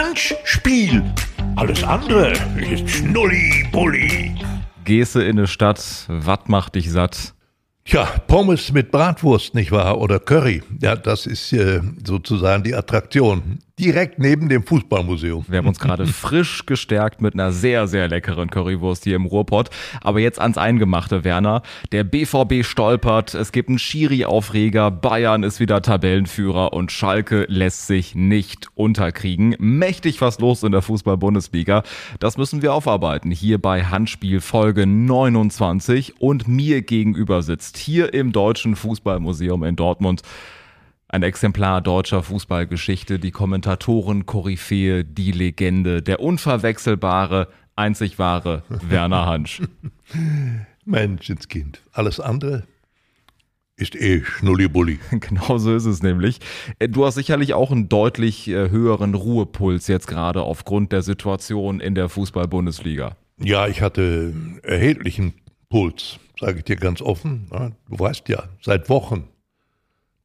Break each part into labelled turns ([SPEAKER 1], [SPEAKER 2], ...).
[SPEAKER 1] Handspiel. Alles andere ist Schnulli-Bulli.
[SPEAKER 2] Gehste in eine Stadt, wat macht dich satt?
[SPEAKER 1] Tja, Pommes mit Bratwurst, nicht wahr? Oder Curry. Ja, das ist äh, sozusagen die Attraktion direkt neben dem Fußballmuseum.
[SPEAKER 2] Wir haben uns gerade frisch gestärkt mit einer sehr, sehr leckeren Currywurst hier im Ruhrpott. Aber jetzt ans Eingemachte, Werner. Der BVB stolpert, es gibt einen Schiri-Aufreger, Bayern ist wieder Tabellenführer und Schalke lässt sich nicht unterkriegen. Mächtig was los in der Fußball-Bundesliga. Das müssen wir aufarbeiten. Hier bei Handspiel Folge 29 und mir gegenüber sitzt hier im Deutschen Fußballmuseum in Dortmund ein Exemplar deutscher Fußballgeschichte, die Kommentatoren Koryphäe, die Legende, der unverwechselbare, einzig wahre Werner Hansch.
[SPEAKER 1] Menschenskind. Alles andere ist eh Schnullibulli.
[SPEAKER 2] Genau so ist es nämlich. Äh, du hast sicherlich auch einen deutlich äh, höheren Ruhepuls jetzt gerade aufgrund der Situation in der Fußball-Bundesliga.
[SPEAKER 1] Ja, ich hatte erheblichen Puls, sage ich dir ganz offen. Du weißt ja, seit Wochen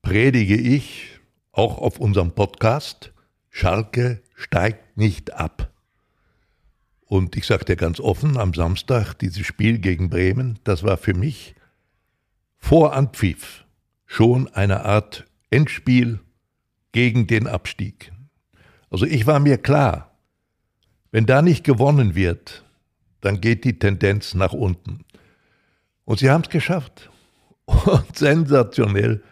[SPEAKER 1] predige ich auch auf unserem Podcast, Schalke steigt nicht ab. Und ich dir ganz offen, am Samstag dieses Spiel gegen Bremen, das war für mich vor Anpfiff schon eine Art Endspiel gegen den Abstieg. Also ich war mir klar, wenn da nicht gewonnen wird, dann geht die Tendenz nach unten. Und sie haben es geschafft. Und sensationell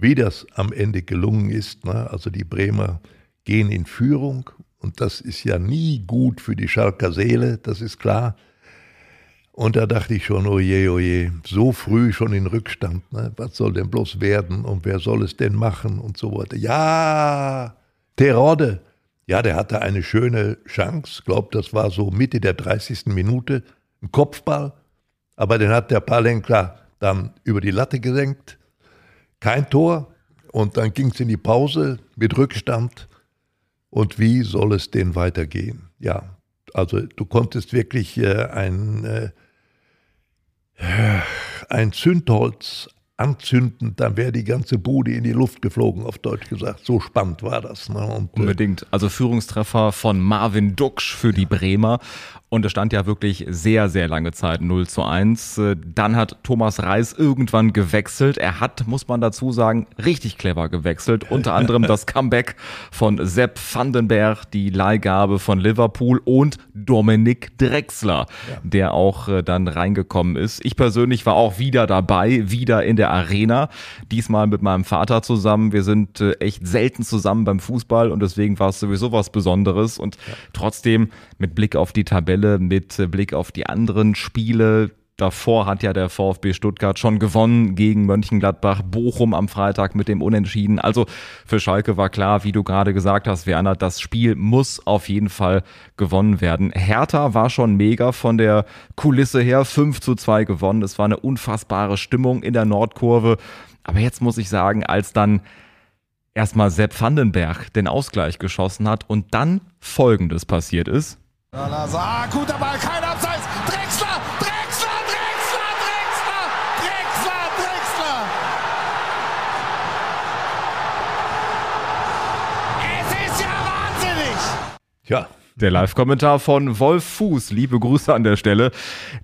[SPEAKER 1] wie das am Ende gelungen ist. Ne? Also die Bremer gehen in Führung und das ist ja nie gut für die Schalker Seele, das ist klar. Und da dachte ich schon, oje, oje, so früh schon in Rückstand, ne? was soll denn bloß werden und wer soll es denn machen und so weiter. Ja, Terodde, ja, der hatte eine schöne Chance, glaube, das war so Mitte der 30. Minute, ein Kopfball, aber den hat der Palenka dann über die Latte gesenkt kein Tor und dann ging es in die Pause mit Rückstand. Und wie soll es denn weitergehen? Ja, also du konntest wirklich äh, ein, äh, ein Zündholz anzünden, dann wäre die ganze Bude in die Luft geflogen, auf Deutsch gesagt. So spannend war das. Ne?
[SPEAKER 2] Und, äh, Unbedingt. Also Führungstreffer von Marvin Duksch für die Bremer. Und es stand ja wirklich sehr, sehr lange Zeit 0 zu 1. Äh, dann hat Thomas Reis irgendwann gewechselt. Er hat, muss man dazu sagen, richtig clever gewechselt. Unter anderem das Comeback von Sepp Vandenberg, die Leihgabe von Liverpool und Dominik Drexler, ja. der auch äh, dann reingekommen ist. Ich persönlich war auch wieder dabei, wieder in der Arena. Diesmal mit meinem Vater zusammen. Wir sind äh, echt selten zusammen beim Fußball und deswegen war es sowieso was Besonderes. Und trotzdem mit Blick auf die Tabelle Tabelle mit Blick auf die anderen Spiele. Davor hat ja der VfB Stuttgart schon gewonnen gegen Mönchengladbach, Bochum am Freitag mit dem Unentschieden. Also für Schalke war klar, wie du gerade gesagt hast, Werner, das Spiel muss auf jeden Fall gewonnen werden. Hertha war schon mega von der Kulisse her, 5 zu 2 gewonnen. Es war eine unfassbare Stimmung in der Nordkurve. Aber jetzt muss ich sagen, als dann erstmal Sepp Vandenberg den Ausgleich geschossen hat und dann Folgendes passiert ist.
[SPEAKER 3] Salazar, guter Ball, kein Abseits. Drexler, Drexler, Drexler, Drexler, Drexler, Drexler. Es ist ja wahnsinnig.
[SPEAKER 2] Ja. Der Live-Kommentar von Wolf Fuß. Liebe Grüße an der Stelle.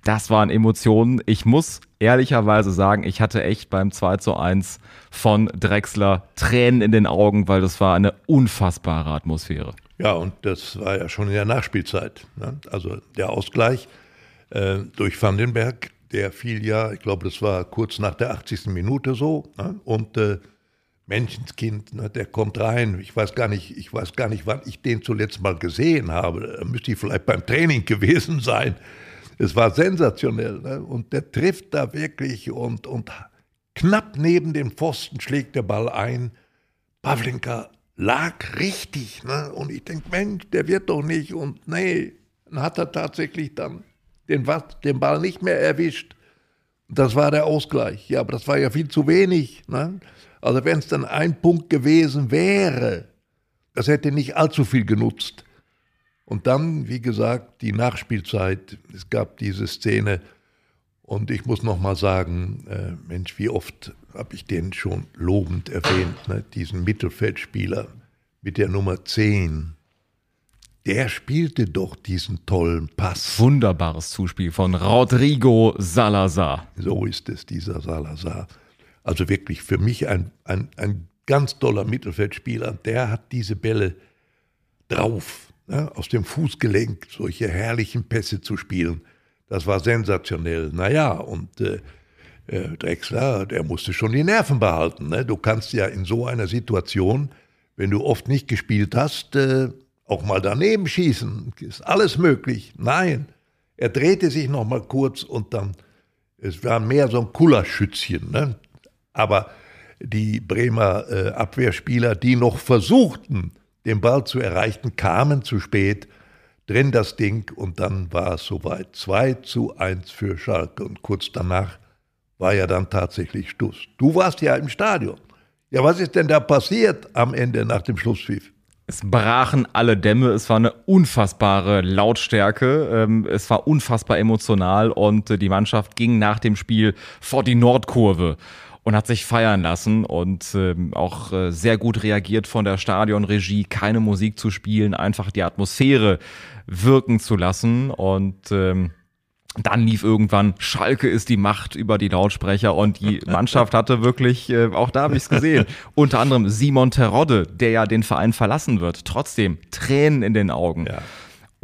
[SPEAKER 2] Das waren Emotionen. Ich muss ehrlicherweise sagen, ich hatte echt beim 2 zu 1 von Drexler Tränen in den Augen, weil das war eine unfassbare Atmosphäre.
[SPEAKER 1] Ja, und das war ja schon in der Nachspielzeit. Ne? Also der Ausgleich äh, durch Vandenberg, der fiel ja, ich glaube, das war kurz nach der 80. Minute so. Ne? Und äh, Menschenskind, ne, der kommt rein. Ich weiß gar nicht, ich weiß gar nicht, wann ich den zuletzt mal gesehen habe. Da müsste ich vielleicht beim Training gewesen sein. Es war sensationell. Ne? Und der trifft da wirklich und, und knapp neben dem Pfosten schlägt der Ball ein. Pavlenka lag richtig. Ne? Und ich denke, Mensch, der wird doch nicht. Und nee, dann hat er tatsächlich dann den, den Ball nicht mehr erwischt. Das war der Ausgleich. Ja, aber das war ja viel zu wenig. Ne? Also wenn es dann ein Punkt gewesen wäre, das hätte nicht allzu viel genutzt. Und dann, wie gesagt, die Nachspielzeit. Es gab diese Szene, und ich muss noch mal sagen, äh, Mensch, wie oft habe ich den schon lobend erwähnt, ne? diesen Mittelfeldspieler mit der Nummer 10. der spielte doch diesen tollen Pass.
[SPEAKER 2] Wunderbares Zuspiel von Rodrigo Salazar.
[SPEAKER 1] So ist es, dieser Salazar. Also wirklich für mich ein, ein, ein ganz toller Mittelfeldspieler. Der hat diese Bälle drauf, ne? aus dem Fußgelenk solche herrlichen Pässe zu spielen. Das war sensationell. Naja, und äh, äh, Drexler, der musste schon die Nerven behalten. Ne? Du kannst ja in so einer Situation, wenn du oft nicht gespielt hast, äh, auch mal daneben schießen. Ist alles möglich. Nein, er drehte sich noch mal kurz und dann, es war mehr so ein Kullerschützchen. Ne? Aber die Bremer äh, Abwehrspieler, die noch versuchten, den Ball zu erreichen, kamen zu spät, drin das Ding und dann war es soweit. 2 zu 1 für Schalke und kurz danach war ja dann tatsächlich Schluss. Du warst ja im Stadion. Ja, was ist denn da passiert am Ende nach dem Schlusspfiff?
[SPEAKER 2] Es brachen alle Dämme, es war eine unfassbare Lautstärke, ähm, es war unfassbar emotional und äh, die Mannschaft ging nach dem Spiel vor die Nordkurve und hat sich feiern lassen und ähm, auch äh, sehr gut reagiert von der Stadionregie, keine Musik zu spielen, einfach die Atmosphäre wirken zu lassen und ähm, dann lief irgendwann Schalke ist die Macht über die Lautsprecher und die Mannschaft hatte wirklich, äh, auch da habe ich es gesehen, unter anderem Simon Terodde, der ja den Verein verlassen wird, trotzdem Tränen in den Augen. Ja.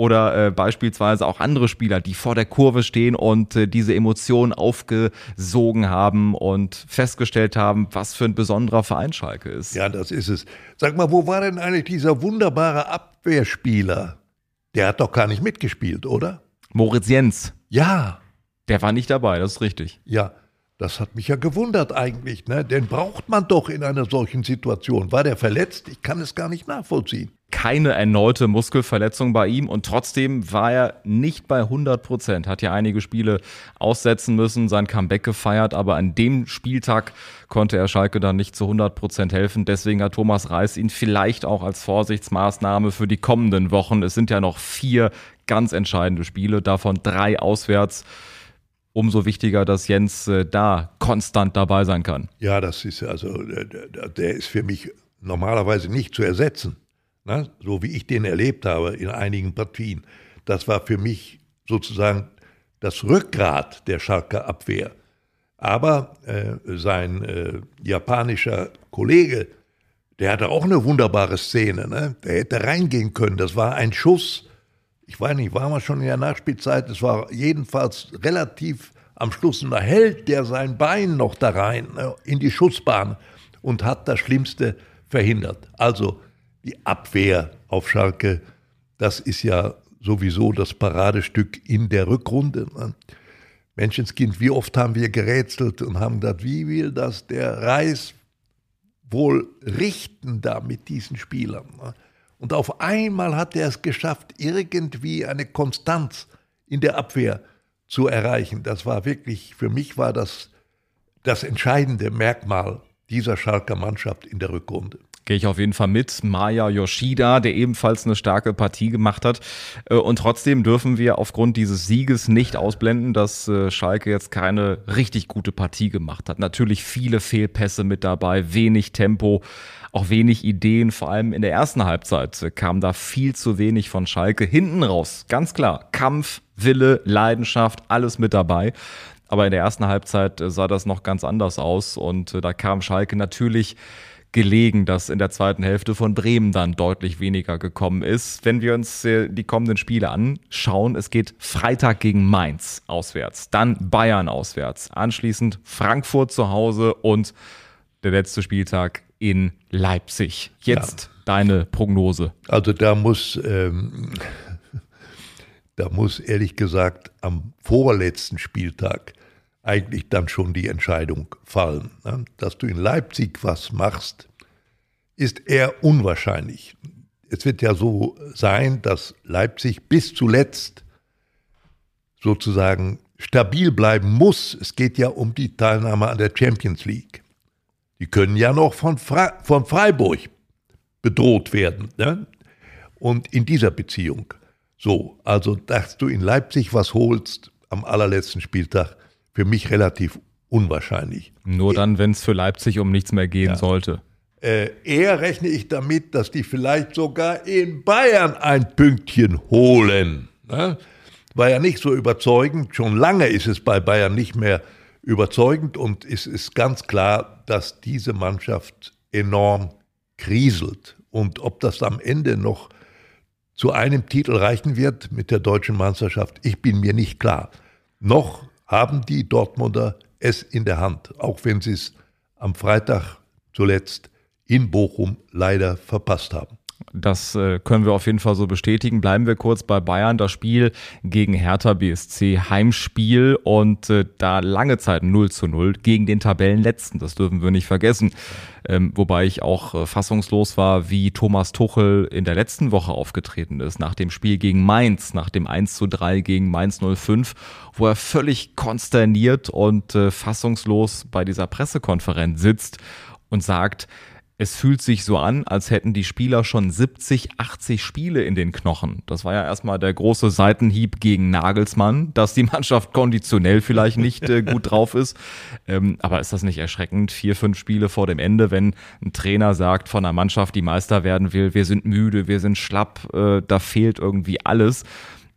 [SPEAKER 2] Oder äh, beispielsweise auch andere Spieler, die vor der Kurve stehen und äh, diese Emotionen aufgesogen haben und festgestellt haben, was für ein besonderer Verein Schalke ist.
[SPEAKER 1] Ja, das ist es. Sag mal, wo war denn eigentlich dieser wunderbare Abwehrspieler? Der hat doch gar nicht mitgespielt, oder?
[SPEAKER 2] Moritz Jens.
[SPEAKER 1] Ja.
[SPEAKER 2] Der war nicht dabei, das ist richtig.
[SPEAKER 1] Ja, das hat mich ja gewundert eigentlich. Ne? Den braucht man doch in einer solchen Situation. War der verletzt? Ich kann es gar nicht nachvollziehen.
[SPEAKER 2] Keine erneute Muskelverletzung bei ihm und trotzdem war er nicht bei 100 Prozent. Hat ja einige Spiele aussetzen müssen, sein Comeback gefeiert, aber an dem Spieltag konnte er Schalke dann nicht zu 100 Prozent helfen. Deswegen hat Thomas Reis ihn vielleicht auch als Vorsichtsmaßnahme für die kommenden Wochen. Es sind ja noch vier ganz entscheidende Spiele, davon drei auswärts. Umso wichtiger, dass Jens äh, da konstant dabei sein kann.
[SPEAKER 1] Ja, das ist also, der, ist für mich normalerweise nicht zu ersetzen. Ne? So wie ich den erlebt habe in einigen Partien. Das war für mich sozusagen das Rückgrat der Schalker Abwehr. Aber äh, sein äh, japanischer Kollege, der hatte auch eine wunderbare Szene. Ne? Der hätte reingehen können. Das war ein Schuss ich weiß nicht, waren wir schon in der Nachspielzeit, es war jedenfalls relativ am Schluss, und da hält der sein Bein noch da rein, ne, in die Schussbahn und hat das Schlimmste verhindert. Also die Abwehr auf Schalke, das ist ja sowieso das Paradestück in der Rückrunde. Ne. Menschenskind, wie oft haben wir gerätselt und haben gedacht, wie will das der Reis wohl richten da mit diesen Spielern? Und auf einmal hat er es geschafft, irgendwie eine Konstanz in der Abwehr zu erreichen. Das war wirklich, für mich war das das entscheidende Merkmal dieser Schalker Mannschaft in der Rückrunde.
[SPEAKER 2] Gehe ich auf jeden Fall mit. Maya Yoshida, der ebenfalls eine starke Partie gemacht hat. Äh, und trotzdem dürfen wir aufgrund dieses Sieges nicht ausblenden, dass äh, Schalke jetzt keine richtig gute Partie gemacht hat. Natürlich viele Fehlpässe mit dabei, wenig Tempo auch wenig Ideen, vor allem in der ersten Halbzeit kam da viel zu wenig von Schalke. Hinten raus, ganz klar, Kampf, Wille, Leidenschaft, alles mit dabei. Aber in der ersten Halbzeit sah das noch ganz anders aus und äh, da kam Schalke natürlich gelegen, dass in der zweiten Hälfte von Bremen dann deutlich weniger gekommen ist. Wenn wir uns die kommenden Spiele anschauen, es geht Freitag gegen Mainz auswärts, dann Bayern auswärts, anschließend Frankfurt zu Hause und der letzte Spieltag in Leipzig. Jetzt ja. deine Prognose.
[SPEAKER 1] Also da muss, ähm, da muss ehrlich gesagt am vorletzten Spieltag eigentlich dann schon die Entscheidung fallen. Ne? Dass du in Leipzig was machst, ist eher unwahrscheinlich. Es wird ja so sein, dass Leipzig bis zuletzt sozusagen stabil bleiben muss. Es geht ja um die Teilnahme an der Champions League. Die können ja noch von, Fre von Freiburg bedroht werden. Ne? Und in dieser Beziehung. So, also dass du in Leipzig was holst am allerletzten Spieltag, für mich relativ unwahrscheinlich.
[SPEAKER 2] Nur dann, wenn es für Leipzig um nichts mehr gehen ja. sollte.
[SPEAKER 1] Äh, eher rechne ich damit, dass die vielleicht sogar in Bayern ein Pünktchen holen. Ne? War ja nicht so überzeugend. Schon lange ist es bei Bayern nicht mehr überzeugend und es ist ganz klar, dass diese Mannschaft enorm kriselt. Und ob das am Ende noch zu einem Titel reichen wird mit der deutschen Meisterschaft, ich bin mir nicht klar. Noch haben die Dortmunder es in der Hand, auch wenn sie es am Freitag zuletzt in Bochum leider verpasst haben.
[SPEAKER 2] Das äh, können wir auf jeden Fall so bestätigen. Bleiben wir kurz bei Bayern. Das Spiel gegen Hertha BSC, Heimspiel und äh, da lange Zeit 0 zu 0 gegen den Tabellenletzten. Das dürfen wir nicht vergessen. Ähm, wobei ich auch äh, fassungslos war, wie Thomas Tuchel in der letzten Woche aufgetreten ist, nach dem Spiel gegen Mainz, nach dem 1 zu 3 gegen Mainz 05, wo er völlig konsterniert und fassungslos bei dieser Pressekonferenz sitzt und sagt, es fühlt sich so an, als hätten die Spieler schon 70, 80 Spiele in den Knochen. Das war ja erstmal der große Seitenhieb gegen Nagelsmann, dass die Mannschaft konditionell vielleicht nicht äh, gut drauf ist. Ähm, aber ist das nicht erschreckend? Vier, fünf Spiele vor dem Ende, wenn ein Trainer sagt von einer Mannschaft, die Meister werden will, wir sind müde, wir sind schlapp, äh, da fehlt irgendwie alles.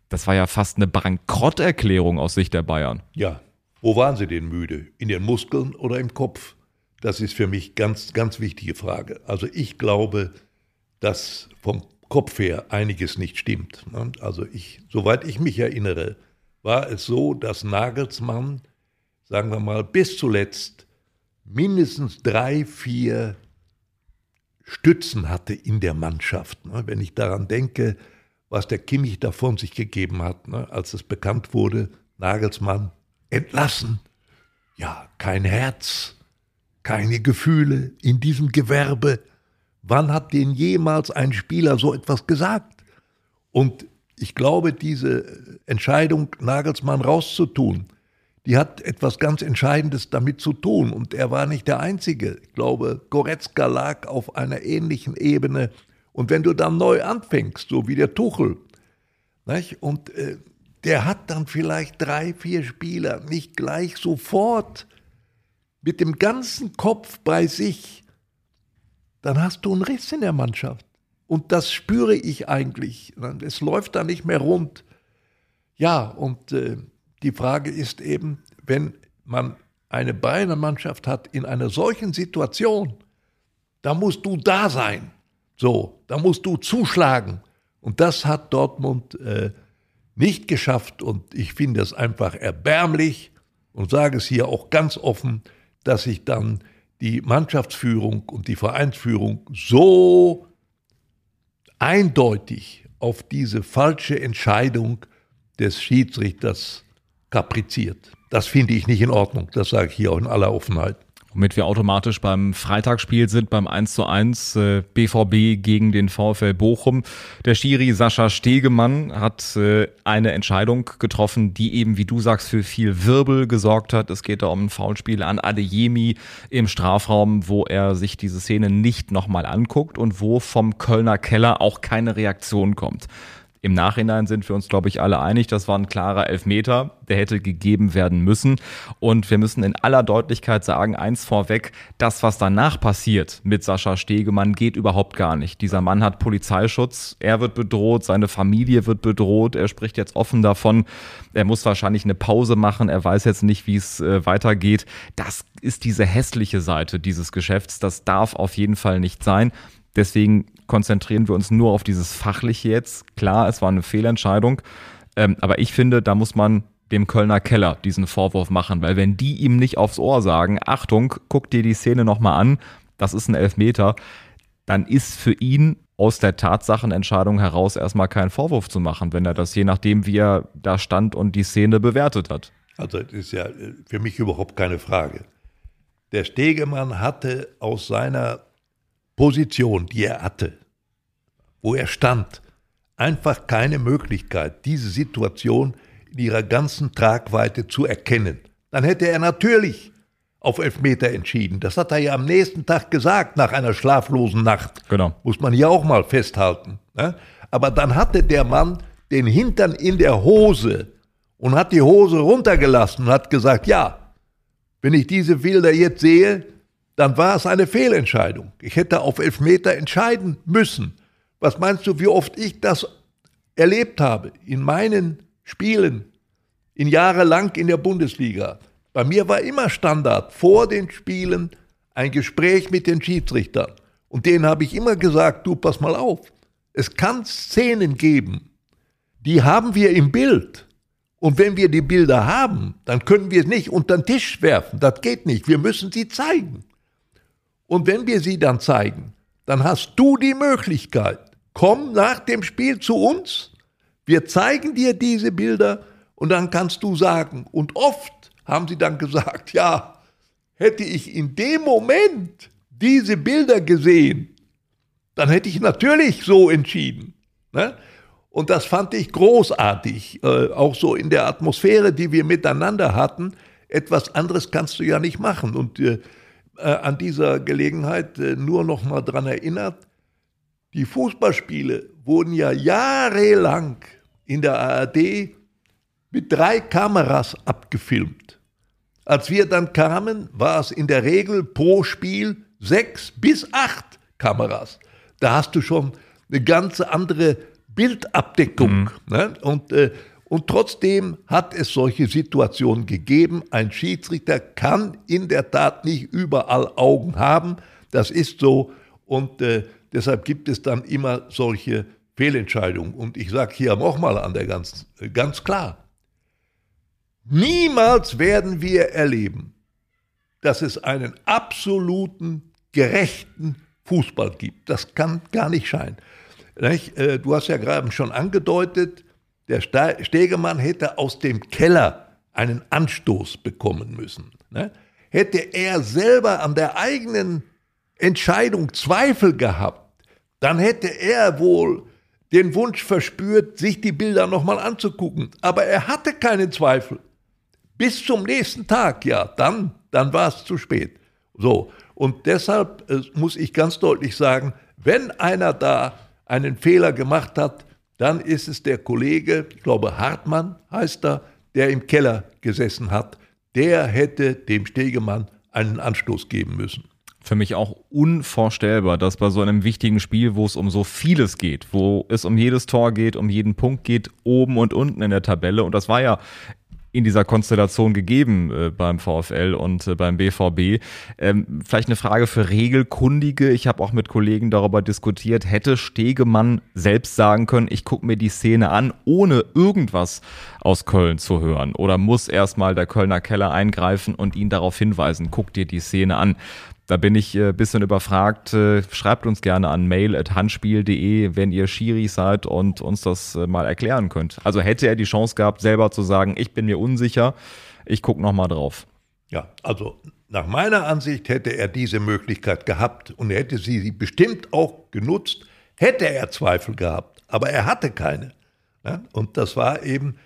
[SPEAKER 2] Das war ja fast eine Bankrotterklärung aus Sicht der Bayern.
[SPEAKER 1] Ja. Wo waren sie denn müde? In den Muskeln oder im Kopf? Das ist für mich ganz, ganz wichtige Frage. Also ich glaube, dass vom Kopf her einiges nicht stimmt. Ne? Also ich, soweit ich mich erinnere, war es so, dass Nagelsmann, sagen wir mal, bis zuletzt mindestens drei, vier Stützen hatte in der Mannschaft. Ne? Wenn ich daran denke, was der Kimmich da von sich gegeben hat, ne? als es bekannt wurde, Nagelsmann entlassen. Ja, kein Herz, keine Gefühle in diesem Gewerbe. Wann hat denn jemals ein Spieler so etwas gesagt? Und ich glaube, diese Entscheidung, Nagelsmann rauszutun, die hat etwas ganz Entscheidendes damit zu tun. Und er war nicht der Einzige. Ich glaube, Goretzka lag auf einer ähnlichen Ebene. Und wenn du dann neu anfängst, so wie der Tuchel, nicht? und äh, der hat dann vielleicht drei, vier Spieler nicht gleich sofort mit dem ganzen Kopf bei sich, dann hast du einen Riss in der Mannschaft. Und das spüre ich eigentlich. Es läuft da nicht mehr rund. Ja, und äh, die Frage ist eben, wenn man eine Bayern-Mannschaft hat in einer solchen Situation, da musst du da sein. So, da musst du zuschlagen. Und das hat Dortmund äh, nicht geschafft. Und ich finde es einfach erbärmlich und sage es hier auch ganz offen dass sich dann die Mannschaftsführung und die Vereinsführung so eindeutig auf diese falsche Entscheidung des Schiedsrichters kapriziert. Das finde ich nicht in Ordnung, das sage ich hier auch in aller Offenheit
[SPEAKER 2] womit wir automatisch beim Freitagsspiel sind, beim 1 zu 1 äh, BVB gegen den VfL Bochum. Der Schiri Sascha Stegemann hat äh, eine Entscheidung getroffen, die eben, wie du sagst, für viel Wirbel gesorgt hat. Es geht da um ein Foulspiel an Adeyemi im Strafraum, wo er sich diese Szene nicht nochmal anguckt und wo vom Kölner Keller auch keine Reaktion kommt. Im Nachhinein sind wir uns, glaube ich, alle einig, das war ein klarer Elfmeter, der hätte gegeben werden müssen. Und wir müssen in aller Deutlichkeit sagen, eins vorweg, das, was danach passiert mit Sascha Stegemann, geht überhaupt gar nicht. Dieser Mann hat Polizeischutz, er wird bedroht, seine Familie wird bedroht, er spricht jetzt offen davon, er muss wahrscheinlich eine Pause machen, er weiß jetzt nicht, wie es äh, weitergeht. Das ist diese hässliche Seite dieses Geschäfts, das darf auf jeden Fall nicht sein. Deswegen konzentrieren wir uns nur auf dieses Fachliche jetzt. Klar, es war eine Fehlentscheidung, ähm, aber ich finde, da muss man dem Kölner Keller diesen Vorwurf machen, weil wenn die ihm nicht aufs Ohr sagen, Achtung, guck dir die Szene nochmal an, das ist ein Elfmeter, dann ist für ihn aus der Tatsachenentscheidung heraus erstmal kein Vorwurf zu machen, wenn er das je nachdem, wie er da stand und die Szene bewertet hat.
[SPEAKER 1] Also das ist ja für mich überhaupt keine Frage. Der Stegemann hatte aus seiner Position, die er hatte, wo er stand, einfach keine Möglichkeit, diese Situation in ihrer ganzen Tragweite zu erkennen. Dann hätte er natürlich auf Elfmeter entschieden. Das hat er ja am nächsten Tag gesagt, nach einer schlaflosen Nacht.
[SPEAKER 2] Genau.
[SPEAKER 1] Muss man hier auch mal festhalten. Ne? Aber dann hatte der Mann den Hintern in der Hose und hat die Hose runtergelassen und hat gesagt, ja, wenn ich diese Bilder jetzt sehe, dann war es eine Fehlentscheidung. Ich hätte auf Elfmeter entscheiden müssen. Was meinst du, wie oft ich das erlebt habe in meinen Spielen, in jahrelang in der Bundesliga? Bei mir war immer Standard vor den Spielen ein Gespräch mit den Schiedsrichtern. Und denen habe ich immer gesagt, du pass mal auf. Es kann Szenen geben, die haben wir im Bild. Und wenn wir die Bilder haben, dann können wir es nicht unter den Tisch werfen. Das geht nicht. Wir müssen sie zeigen. Und wenn wir sie dann zeigen, dann hast du die Möglichkeit, komm nach dem Spiel zu uns, wir zeigen dir diese Bilder und dann kannst du sagen, und oft haben sie dann gesagt, ja, hätte ich in dem Moment diese Bilder gesehen, dann hätte ich natürlich so entschieden. Ne? Und das fand ich großartig, äh, auch so in der Atmosphäre, die wir miteinander hatten. Etwas anderes kannst du ja nicht machen. Und äh, äh, an dieser Gelegenheit äh, nur noch mal daran erinnert, die Fußballspiele wurden ja jahrelang in der ARD mit drei Kameras abgefilmt. Als wir dann kamen, war es in der Regel pro Spiel sechs bis acht Kameras. Da hast du schon eine ganz andere Bildabdeckung. Mhm. Ne? Und äh, und trotzdem hat es solche Situationen gegeben. Ein Schiedsrichter kann in der Tat nicht überall Augen haben. Das ist so. Und äh, deshalb gibt es dann immer solche Fehlentscheidungen. Und ich sage hier nochmal an der ganz, ganz klar, niemals werden wir erleben, dass es einen absoluten, gerechten Fußball gibt. Das kann gar nicht scheinen. Äh, du hast ja gerade schon angedeutet, der Stegemann hätte aus dem Keller einen Anstoß bekommen müssen. Ne? Hätte er selber an der eigenen Entscheidung Zweifel gehabt, dann hätte er wohl den Wunsch verspürt, sich die Bilder nochmal anzugucken. Aber er hatte keinen Zweifel. Bis zum nächsten Tag, ja, dann, dann war es zu spät. So, und deshalb äh, muss ich ganz deutlich sagen, wenn einer da einen Fehler gemacht hat, dann ist es der Kollege, ich glaube Hartmann heißt er, der im Keller gesessen hat. Der hätte dem Stegemann einen Anstoß geben müssen.
[SPEAKER 2] Für mich auch unvorstellbar, dass bei so einem wichtigen Spiel, wo es um so vieles geht, wo es um jedes Tor geht, um jeden Punkt geht, oben und unten in der Tabelle, und das war ja in dieser Konstellation gegeben äh, beim VfL und äh, beim BVB. Ähm, vielleicht eine Frage für Regelkundige. Ich habe auch mit Kollegen darüber diskutiert. Hätte Stegemann selbst sagen können, ich gucke mir die Szene an, ohne irgendwas aus Köln zu hören? Oder muss erstmal der Kölner Keller eingreifen und ihn darauf hinweisen, guck dir die Szene an? Da bin ich ein äh, bisschen überfragt. Äh, schreibt uns gerne an mail.handspiel.de, wenn ihr Schiri seid und uns das äh, mal erklären könnt. Also hätte er die Chance gehabt, selber zu sagen, ich bin mir unsicher, ich gucke nochmal drauf.
[SPEAKER 1] Ja, also nach meiner Ansicht hätte er diese Möglichkeit gehabt und er hätte sie bestimmt auch genutzt, hätte er Zweifel gehabt. Aber er hatte keine. Und das war eben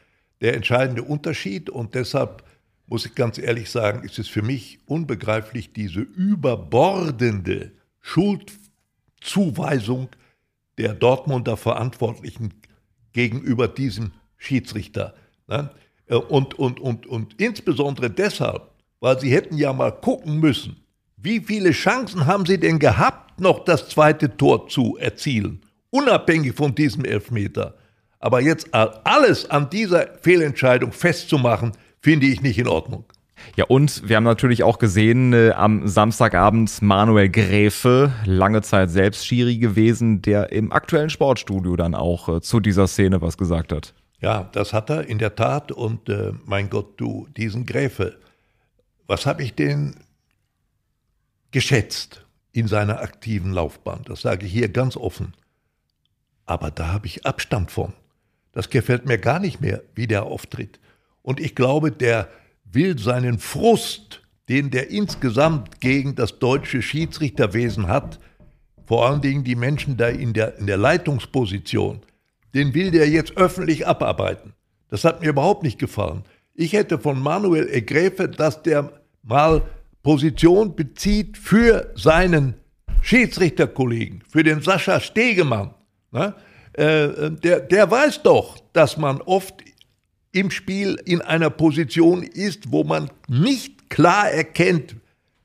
[SPEAKER 1] der entscheidende Unterschied und deshalb muss ich ganz ehrlich sagen, ist es für mich unbegreiflich, diese überbordende Schuldzuweisung der Dortmunder Verantwortlichen gegenüber diesem Schiedsrichter. Ne? Und, und, und, und insbesondere deshalb, weil sie hätten ja mal gucken müssen, wie viele Chancen haben sie denn gehabt, noch das zweite Tor zu erzielen, unabhängig von diesem Elfmeter. Aber jetzt alles an dieser Fehlentscheidung festzumachen, finde ich nicht in Ordnung.
[SPEAKER 2] Ja, und wir haben natürlich auch gesehen, äh, am Samstagabend Manuel Gräfe, lange Zeit selbst Schiri gewesen, der im aktuellen Sportstudio dann auch äh, zu dieser Szene was gesagt hat.
[SPEAKER 1] Ja, das hat er in der Tat. Und äh, mein Gott, du, diesen Gräfe, was habe ich den geschätzt in seiner aktiven Laufbahn? Das sage ich hier ganz offen. Aber da habe ich Abstand von. Das gefällt mir gar nicht mehr, wie der auftritt. Und ich glaube, der will seinen Frust, den der insgesamt gegen das deutsche Schiedsrichterwesen hat, vor allen Dingen die Menschen da in der, in der Leitungsposition, den will der jetzt öffentlich abarbeiten. Das hat mir überhaupt nicht gefallen. Ich hätte von Manuel Egrefe, dass der mal Position bezieht für seinen Schiedsrichterkollegen, für den Sascha Stegemann. Ne? Äh, der, der weiß doch, dass man oft im Spiel in einer Position ist, wo man nicht klar erkennt,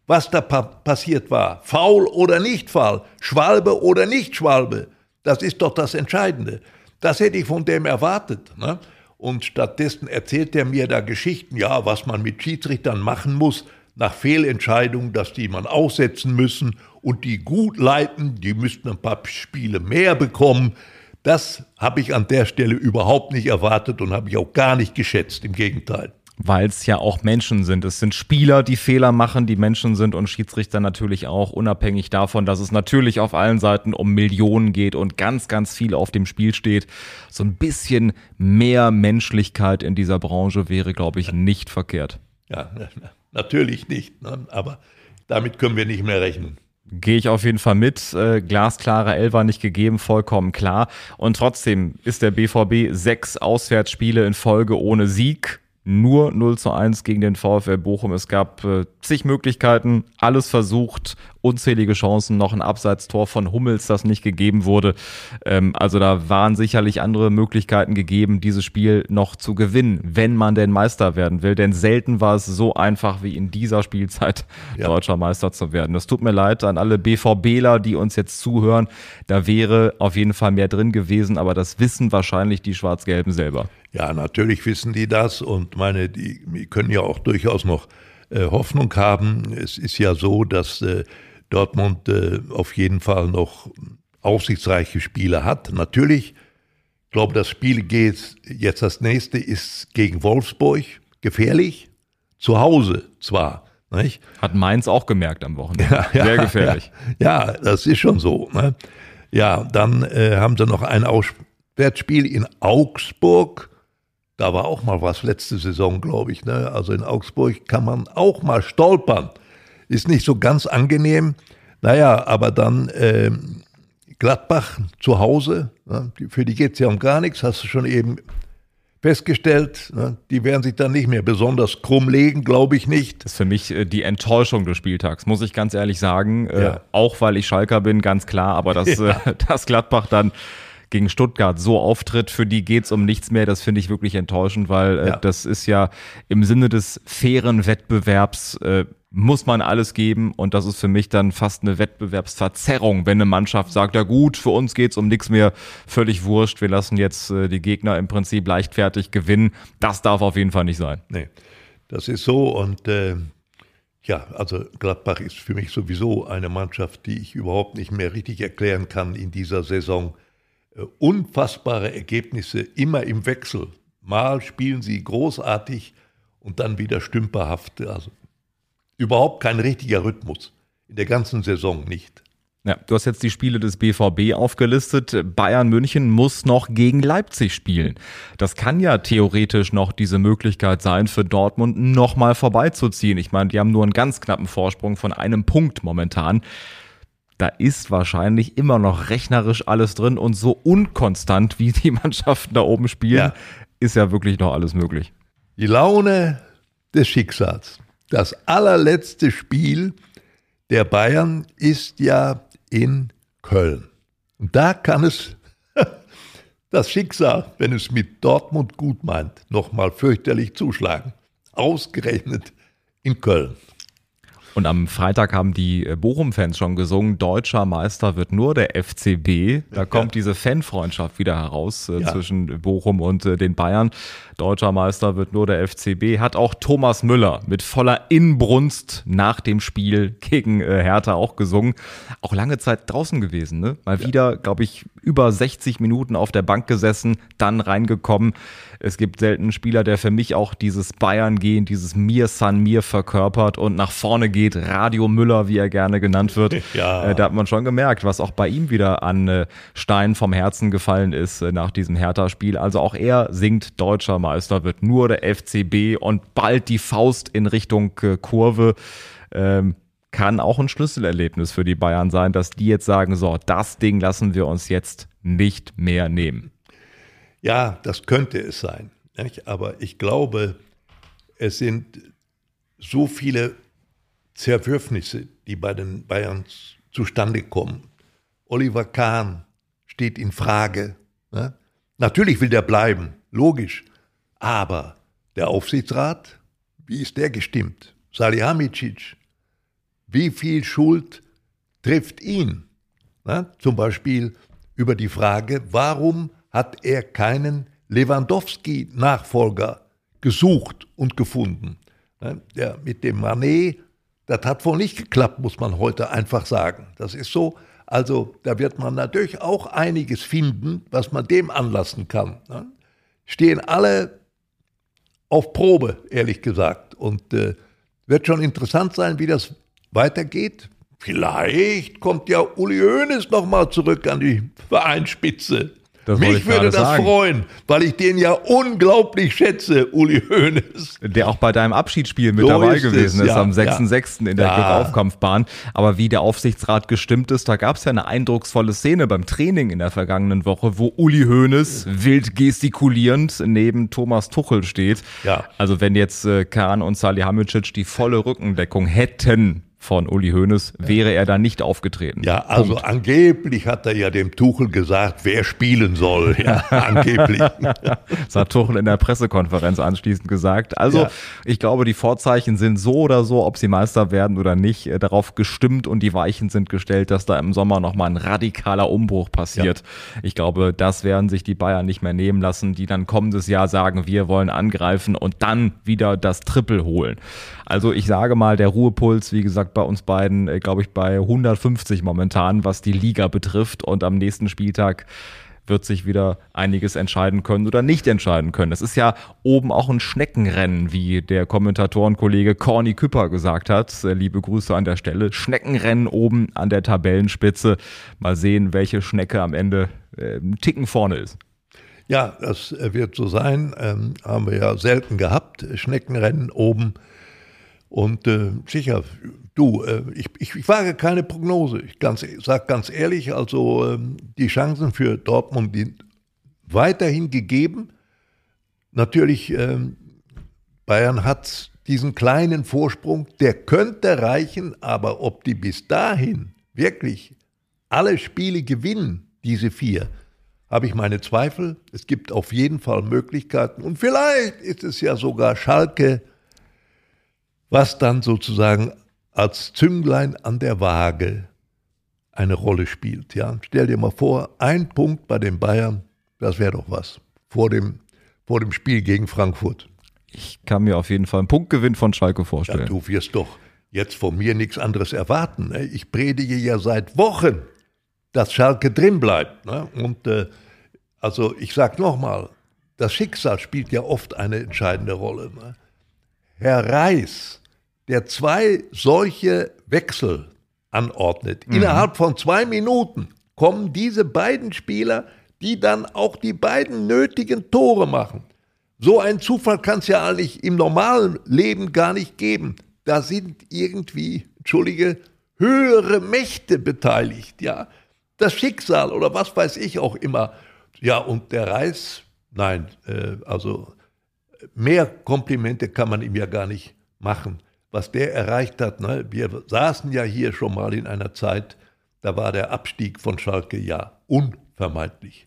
[SPEAKER 1] was da pa passiert war. Faul oder nicht faul, Schwalbe oder nicht Schwalbe. Das ist doch das Entscheidende. Das hätte ich von dem erwartet. Ne? Und stattdessen erzählt er mir da Geschichten, ja, was man mit Schiedsrichtern machen muss, nach Fehlentscheidungen, dass die man aussetzen müssen und die gut leiten, die müssten ein paar Spiele mehr bekommen. Das habe ich an der Stelle überhaupt nicht erwartet und habe ich auch gar nicht geschätzt, im Gegenteil
[SPEAKER 2] weil es ja auch Menschen sind. Es sind Spieler, die Fehler machen, die Menschen sind und Schiedsrichter natürlich auch, unabhängig davon, dass es natürlich auf allen Seiten um Millionen geht und ganz, ganz viel auf dem Spiel steht. So ein bisschen mehr Menschlichkeit in dieser Branche wäre, glaube ich, nicht verkehrt.
[SPEAKER 1] Ja, natürlich nicht, ne? aber damit können wir nicht mehr rechnen.
[SPEAKER 2] Gehe ich auf jeden Fall mit. Äh, glasklare Elfer nicht gegeben, vollkommen klar. Und trotzdem ist der BVB sechs Auswärtsspiele in Folge ohne Sieg nur 0 zu 1 gegen den VfL Bochum. Es gab äh, zig Möglichkeiten, alles versucht, unzählige Chancen, noch ein Abseitstor von Hummels, das nicht gegeben wurde. Ähm, also da waren sicherlich andere Möglichkeiten gegeben, dieses Spiel noch zu gewinnen, wenn man denn Meister werden will. Denn selten war es so einfach wie in dieser Spielzeit ja. deutscher Meister zu werden. Es tut mir leid an alle BVBler, die uns jetzt zuhören. Da wäre auf jeden Fall mehr drin gewesen, aber das wissen wahrscheinlich die Schwarz-Gelben selber.
[SPEAKER 1] Ja, natürlich wissen die das und meine, die, die können ja auch durchaus noch äh, Hoffnung haben. Es ist ja so, dass äh, Dortmund äh, auf jeden Fall noch aussichtsreiche Spiele hat. Natürlich, ich glaube, das Spiel geht jetzt das nächste ist gegen Wolfsburg, gefährlich, zu Hause zwar. Nicht?
[SPEAKER 2] Hat Mainz auch gemerkt am Wochenende. Ja, ja, Sehr gefährlich.
[SPEAKER 1] Ja, ja, das ist schon so. Ne? Ja, dann äh, haben sie noch ein Auswärtsspiel in Augsburg da war auch mal was letzte Saison, glaube ich. Ne? Also in Augsburg kann man auch mal stolpern. Ist nicht so ganz angenehm. Naja, aber dann äh, Gladbach zu Hause, ne? für die geht es ja um gar nichts, hast du schon eben festgestellt. Ne? Die werden sich dann nicht mehr besonders krumm legen, glaube ich nicht.
[SPEAKER 2] Das ist für mich äh, die Enttäuschung des Spieltags, muss ich ganz ehrlich sagen. Äh, ja. Auch weil ich Schalker bin, ganz klar. Aber dass, ja. äh, dass Gladbach dann gegen Stuttgart so auftritt, für die geht es um nichts mehr. Das finde ich wirklich enttäuschend, weil äh, ja. das ist ja im Sinne des fairen Wettbewerbs äh, muss man alles geben und das ist für mich dann fast eine Wettbewerbsverzerrung, wenn eine Mannschaft sagt, ja gut, für uns geht es um nichts mehr, völlig wurscht, wir lassen jetzt äh, die Gegner im Prinzip leichtfertig gewinnen. Das darf auf jeden Fall nicht sein.
[SPEAKER 1] Nee, das ist so und äh, ja, also Gladbach ist für mich sowieso eine Mannschaft, die ich überhaupt nicht mehr richtig erklären kann in dieser Saison. Äh, unfassbare Ergebnisse, immer im Wechsel. Mal spielen sie großartig und dann wieder stümperhaft. Also überhaupt kein richtiger Rhythmus. In der ganzen Saison nicht.
[SPEAKER 2] Ja, du hast jetzt die Spiele des BVB aufgelistet. Bayern München muss noch gegen Leipzig spielen. Das kann ja theoretisch noch diese Möglichkeit sein, für Dortmund nochmal vorbeizuziehen. Ich meine, die haben nur einen ganz knappen Vorsprung von einem Punkt momentan da ist wahrscheinlich immer noch rechnerisch alles drin und so unkonstant, wie die Mannschaften da oben spielen, ja. ist ja wirklich noch alles möglich.
[SPEAKER 1] Die Laune des Schicksals. Das allerletzte Spiel der Bayern ist ja in Köln. Und da kann es das Schicksal, wenn es mit Dortmund gut meint, nochmal fürchterlich zuschlagen. Ausgerechnet in Köln.
[SPEAKER 2] Und am Freitag haben die äh, Bochum-Fans schon gesungen, deutscher Meister wird nur der FCB. Da kommt diese Fanfreundschaft wieder heraus äh, ja. zwischen Bochum und äh, den Bayern. Deutscher Meister wird nur der FCB. Hat auch Thomas Müller mit voller Inbrunst nach dem Spiel gegen äh, Hertha auch gesungen. Auch lange Zeit draußen gewesen, ne? Mal ja. wieder, glaube ich, über 60 Minuten auf der Bank gesessen, dann reingekommen. Es gibt selten einen Spieler, der für mich auch dieses Bayern-Gehen, dieses Mir San Mir verkörpert und nach vorne geht. Radio Müller, wie er gerne genannt wird. Ja. Äh, da hat man schon gemerkt, was auch bei ihm wieder an äh, Stein vom Herzen gefallen ist äh, nach diesem Hertha-Spiel. Also auch er singt Deutscher Meister, wird nur der FCB und bald die Faust in Richtung Kurve. Ähm, kann auch ein Schlüsselerlebnis für die Bayern sein, dass die jetzt sagen, so, das Ding lassen wir uns jetzt nicht mehr nehmen.
[SPEAKER 1] Ja, das könnte es sein. Nicht? Aber ich glaube, es sind so viele Zerwürfnisse, die bei den Bayern zustande kommen. Oliver Kahn steht in Frage. Ne? Natürlich will der bleiben, logisch. Aber der Aufsichtsrat, wie ist der gestimmt? Salihamidzic, wie viel Schuld trifft ihn? Na, zum Beispiel über die Frage, warum hat er keinen Lewandowski-Nachfolger gesucht und gefunden? Na, der mit dem Manet, das hat wohl nicht geklappt, muss man heute einfach sagen. Das ist so. Also da wird man natürlich auch einiges finden, was man dem anlassen kann. Ne? Stehen alle auf Probe, ehrlich gesagt. Und äh, wird schon interessant sein, wie das weitergeht. Vielleicht kommt ja Uli Hoeneß nochmal zurück an die Vereinsspitze.
[SPEAKER 2] Das
[SPEAKER 1] Mich
[SPEAKER 2] ich
[SPEAKER 1] würde das
[SPEAKER 2] sagen.
[SPEAKER 1] freuen, weil ich den ja unglaublich schätze, Uli Hoeneß.
[SPEAKER 2] Der auch bei deinem Abschiedsspiel mit
[SPEAKER 1] So
[SPEAKER 2] dabei
[SPEAKER 1] ist es,
[SPEAKER 2] gewesen ist,
[SPEAKER 1] ja,
[SPEAKER 2] am
[SPEAKER 1] ja.
[SPEAKER 2] 6.6. in der
[SPEAKER 1] Ja.
[SPEAKER 2] Glückaufkampfbahn. Aber wie der Aufsichtsrat gestimmt ist, da gab es ja eine eindrucksvolle Szene beim Training in der vergangenen Woche, wo Uli Hoeneß wild gestikulierend neben Thomas Tuchel steht.
[SPEAKER 1] Ja.
[SPEAKER 2] Also wenn jetzt äh, Kahn und Salihamidzic die volle Rückendeckung hätten von Uli Hoeneß, wäre er da nicht aufgetreten.
[SPEAKER 1] Ja, also angeblich hat er ja dem Tuchel gesagt, wer spielen soll. Ja, angeblich.
[SPEAKER 2] Das hat Tuchel in der Pressekonferenz anschließend gesagt. Also
[SPEAKER 1] Ja.
[SPEAKER 2] ich glaube, die Vorzeichen sind so oder so, ob sie Meister werden oder nicht, äh, darauf gestimmt und die Weichen sind gestellt, dass da im Sommer nochmal ein radikaler Umbruch passiert. Ich glaube, das werden sich die Bayern nicht mehr nehmen lassen, die dann kommendes Jahr sagen, wir wollen angreifen und dann wieder das Triple holen. Also ich sage mal, der Ruhepuls, wie gesagt, bei uns beiden, äh, glaube ich, bei 150 momentan, was die Liga betrifft und am nächsten Spieltag wird sich wieder einiges entscheiden können oder nicht entscheiden können. Es ist ja oben auch ein Schneckenrennen, wie der Kommentatorenkollege Corny Küpper gesagt hat. Äh, Liebe Grüße an der Stelle. Schneckenrennen oben an der Tabellenspitze. Mal sehen, welche Schnecke am Ende äh, einen Ticken vorne ist.
[SPEAKER 1] Ja, das äh, wird so sein. Ähm, haben wir ja selten gehabt. Schneckenrennen oben. Und äh, sicher, du, äh, ich, ich, wage keine Prognose. Ich ganz, sage ganz ehrlich, also ähm, die Chancen für Dortmund sind weiterhin gegeben. Natürlich, ähm, Bayern hat diesen kleinen Vorsprung, der könnte reichen, aber ob die bis dahin wirklich alle Spiele gewinnen, diese vier, habe ich meine Zweifel. Es gibt auf jeden Fall Möglichkeiten. Und vielleicht ist es ja sogar Schalke, was dann sozusagen als Zünglein an der Waage eine Rolle spielt. Ja, stell dir mal vor, ein Punkt bei den Bayern, das wäre doch was vor dem, vor dem Spiel gegen Frankfurt.
[SPEAKER 2] Ich kann mir auf jeden Fall einen Punktgewinn von Schalke
[SPEAKER 1] Ja,
[SPEAKER 2] vorstellen.
[SPEAKER 1] du wirst doch jetzt von mir nichts anderes erwarten. Ne? Ich predige ja seit Wochen, dass Schalke drin bleibt. Ne? Und äh, also ich sage nochmal, das Schicksal spielt ja oft eine entscheidende Rolle. Ne? Herr Reis, der zwei solche Wechsel anordnet, innerhalb von zwei Minuten kommen diese beiden Spieler, die dann auch die beiden nötigen Tore machen. So einen Zufall kann es ja eigentlich im normalen Leben gar nicht geben. Da sind irgendwie, entschuldige, höhere Mächte beteiligt, ja. Das Schicksal oder was weiß ich auch immer. Ja, und der Reis, nein, äh, also mehr Komplimente kann man ihm ja gar nicht machen. Was der erreicht hat, ne? wir saßen ja hier schon mal in einer Zeit, da war der Abstieg von Schalke ja unvermeidlich.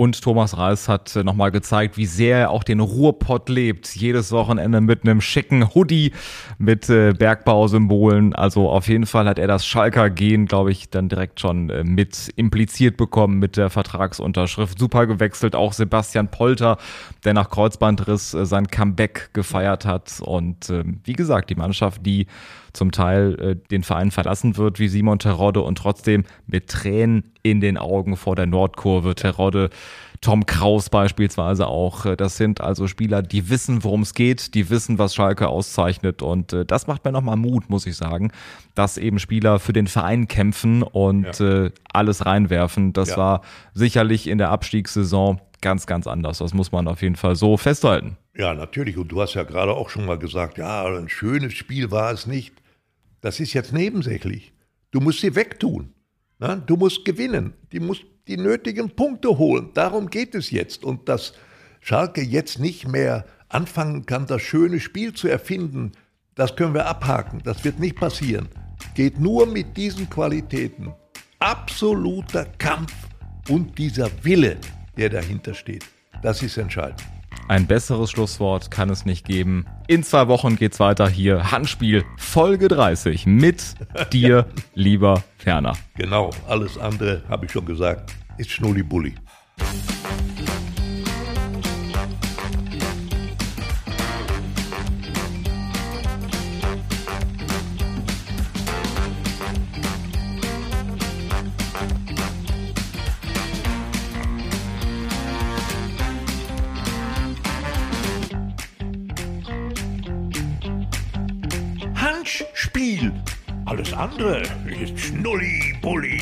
[SPEAKER 2] Und Thomas Reis hat äh, nochmal gezeigt, wie sehr er auch den Ruhrpott lebt. Jedes Wochenende mit einem schicken Hoodie, mit äh, Bergbausymbolen. Also auf jeden Fall hat er das Schalker-Gen, glaube ich, dann direkt schon äh, mit impliziert bekommen mit der Vertragsunterschrift. Super gewechselt. Auch Sebastian Polter, der nach Kreuzbandriss sein Comeback gefeiert hat. Und äh, wie gesagt, die Mannschaft, die zum Teil äh, den Verein verlassen wird, wie Simon Terodde und trotzdem mit Tränen in den Augen vor der Nordkurve. Terodde, Tom Kraus beispielsweise auch. Äh, Das sind also Spieler, die wissen, worum es geht, die wissen, was Schalke auszeichnet. Und äh, das macht mir nochmal Mut, muss ich sagen, dass eben Spieler für den Verein kämpfen und äh, alles reinwerfen. Das
[SPEAKER 1] Ja.
[SPEAKER 2] war sicherlich in der Abstiegssaison ganz, ganz anders. Das muss man auf jeden Fall so festhalten.
[SPEAKER 1] Ja, natürlich. Und du hast ja gerade auch schon mal gesagt, ja, ein schönes Spiel war es nicht. Das ist jetzt nebensächlich. Du musst sie wegtun. Na, du musst gewinnen. Die musst die nötigen Punkte holen. Darum geht es jetzt. Und dass Schalke jetzt nicht mehr anfangen kann, das schöne Spiel zu erfinden, das können wir abhaken. Das wird nicht passieren. Geht nur mit diesen Qualitäten. Absoluter Kampf und dieser Wille, der dahinter steht. Das ist entscheidend.
[SPEAKER 2] Ein besseres Schlusswort kann es nicht geben. In zwei Wochen geht's weiter hier. Handspiel Folge 30 mit dir, lieber Ferner.
[SPEAKER 1] Genau, alles andere, habe ich schon gesagt, ist Schnulli-Bulli. Handspiel. Ist Schnulli-Bulli.